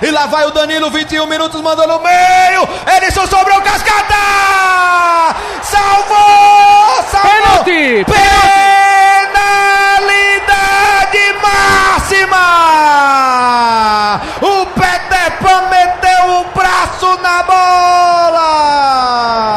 E lá vai o Danilo, 21 minutos, mandou no meio. Edson sobrou cascata! Salvou! Salvou! Pênalti! Penalidade máxima! O Peter Pan meteu o braço na bola!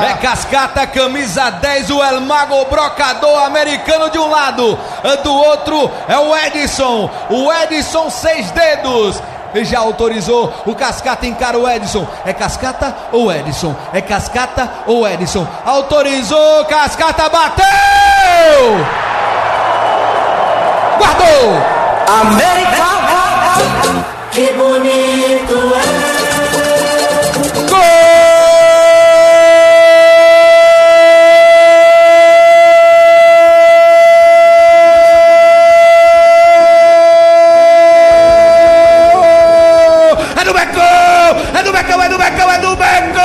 É cascata, camisa 10, o El Mago brocador americano de um lado, do outro é o Edson. O Edson, seis dedos já autorizou. O Cascata encara o Edson. É Cascata ou Edson? É Cascata ou Edson? Autorizou. Cascata bateu! Guardou! América! Que bonito é! Do Becão! É do Becão, é do Becão, é do Becão!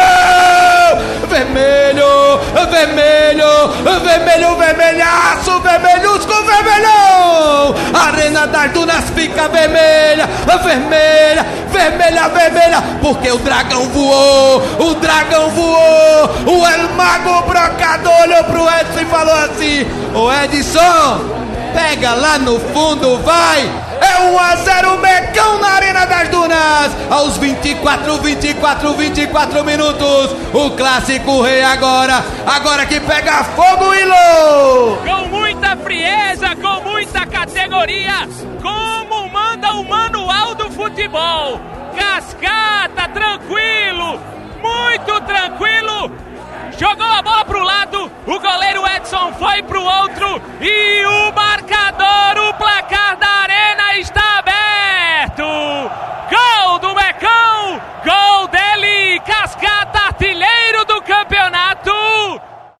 Vermelho, vermelho, vermelho, vermelhaço, vermelhusco, vermelhão! Arena das Dunas fica vermelha, vermelha, vermelha, vermelha, porque o dragão voou, o dragão voou, o El Mago Brocador olhou pro Edson e falou assim: Ô Edson, pega lá no fundo, vai! É 1 a 0 Mecão na das Dunas. Aos 24, 24, 24 minutos. O clássico rei agora. Agora que pega fogo, Ilô. Com muita frieza, com muita categoria, como manda o manual do futebol. Cascata, tranquilo, muito tranquilo. Jogou a bola pro lado, o goleiro Edson foi pro outro e